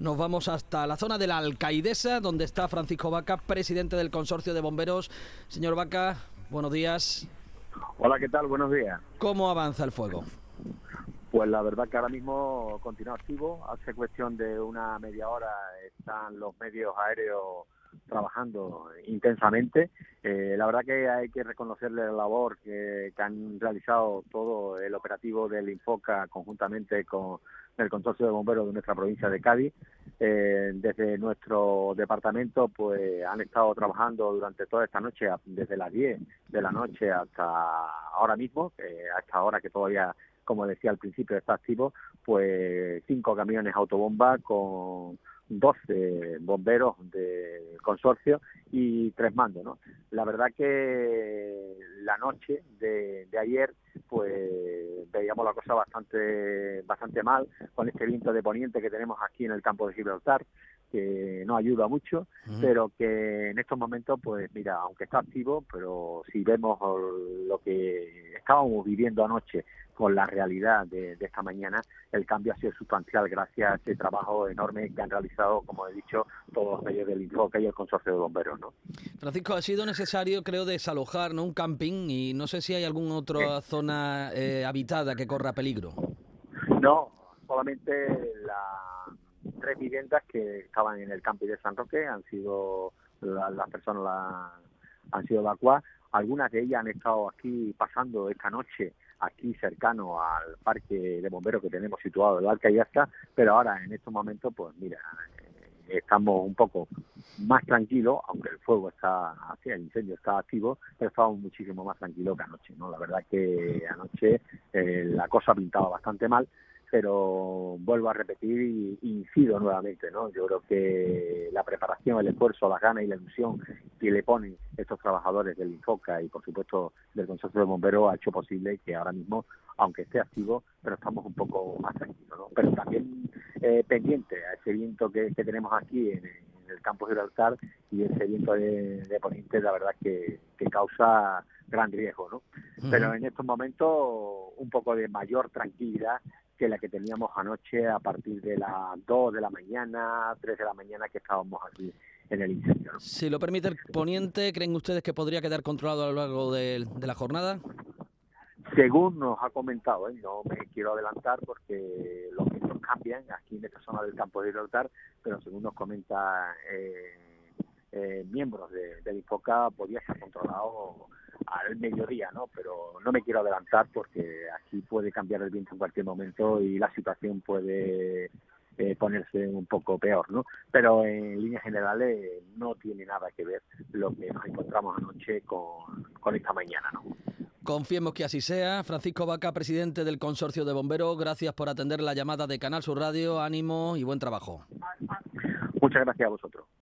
Nos vamos hasta la zona de la Alcaidesa, donde está Francisco Vaca, presidente del Consorcio de Bomberos. Señor Vaca, buenos días. Hola, ¿qué tal? Buenos días. ¿Cómo avanza el fuego? Pues la verdad que ahora mismo continúa activo. Hace cuestión de una media hora están los medios aéreos trabajando intensamente. Eh, la verdad que hay que reconocerle la labor que, han realizado todo el operativo del Infoca conjuntamente con el consorcio de bomberos de nuestra provincia de Cádiz. Eh, desde nuestro departamento pues han estado trabajando durante toda esta noche, desde las 10 de la noche hasta ahora mismo, hasta ahora que todavía como decía al principio, está activo, pues cinco camiones autobomba con 12 bomberos de consorcio y tres mandos, ¿no? La verdad que la noche de, ayer, pues veíamos la cosa bastante bastante mal con este viento de poniente que tenemos aquí en el campo de Gibraltar, que no ayuda mucho, pero que en estos momentos, pues mira, aunque está activo, pero si vemos lo que estábamos viviendo anoche con la realidad de, esta mañana, el cambio ha sido sustancial gracias a ese trabajo enorme que han realizado, como he dicho, todos los medios del Infoca y el consorcio de bomberos. ¿no? Francisco, ha sido necesario, creo, desalojar ¿no? un camping y no sé si hay alguna otra zona eh, habitada que corra peligro. No, solamente las tres viviendas que estaban en el camping de San Roque han sido, las personas han sido evacuadas. Algunas de ellas han estado aquí pasando esta noche aquí cercano al parque de bomberos que tenemos situado en el está pero ahora en estos momentos, pues mira, eh, estamos un poco más tranquilos, aunque el fuego está, así, el incendio está activo, pero estamos muchísimo más tranquilos que anoche, ¿no? La verdad que anoche eh, la cosa pintaba bastante mal, pero vuelvo a repetir y, incido nuevamente, ¿no? Yo creo que la preparación, el esfuerzo, las ganas y la ilusión que le ponen estos trabajadores del Infoca y, por supuesto, del Consorcio de Bomberos ha hecho posible que ahora mismo, aunque esté activo, pero estamos un poco más tranquilos, ¿no? Pero también eh, pendiente a ese viento que, tenemos aquí en, el campo de Gibraltar y ese viento de, de poniente, la verdad que, que causa gran riesgo, ¿no? Pero en estos momentos un poco de mayor tranquilidad que la que teníamos anoche a partir de las 2 de la mañana, 3 de la mañana que estábamos aquí en el incendio. Si lo permite el poniente, ¿creen ustedes que podría quedar controlado a lo largo de, la jornada? Según nos ha comentado, ¿eh? no me quiero adelantar porque los vientos cambian aquí en esta zona del campo de Gibraltar, pero según nos comenta eh, eh, miembros de, del IFOCA, podría ser controlado al mediodía, ¿no? Pero no me quiero adelantar porque aquí puede cambiar el viento en cualquier momento y la situación puede eh, ponerse un poco peor, ¿no? Pero en líneas generales no tiene nada que ver lo que nos encontramos anoche con, con esta mañana, ¿no? Confiemos que así sea. Francisco Vaca, presidente del Consorcio de Bomberos, gracias por atender la llamada de Canal Sur Radio. Ánimo y buen trabajo. Muchas gracias a vosotros.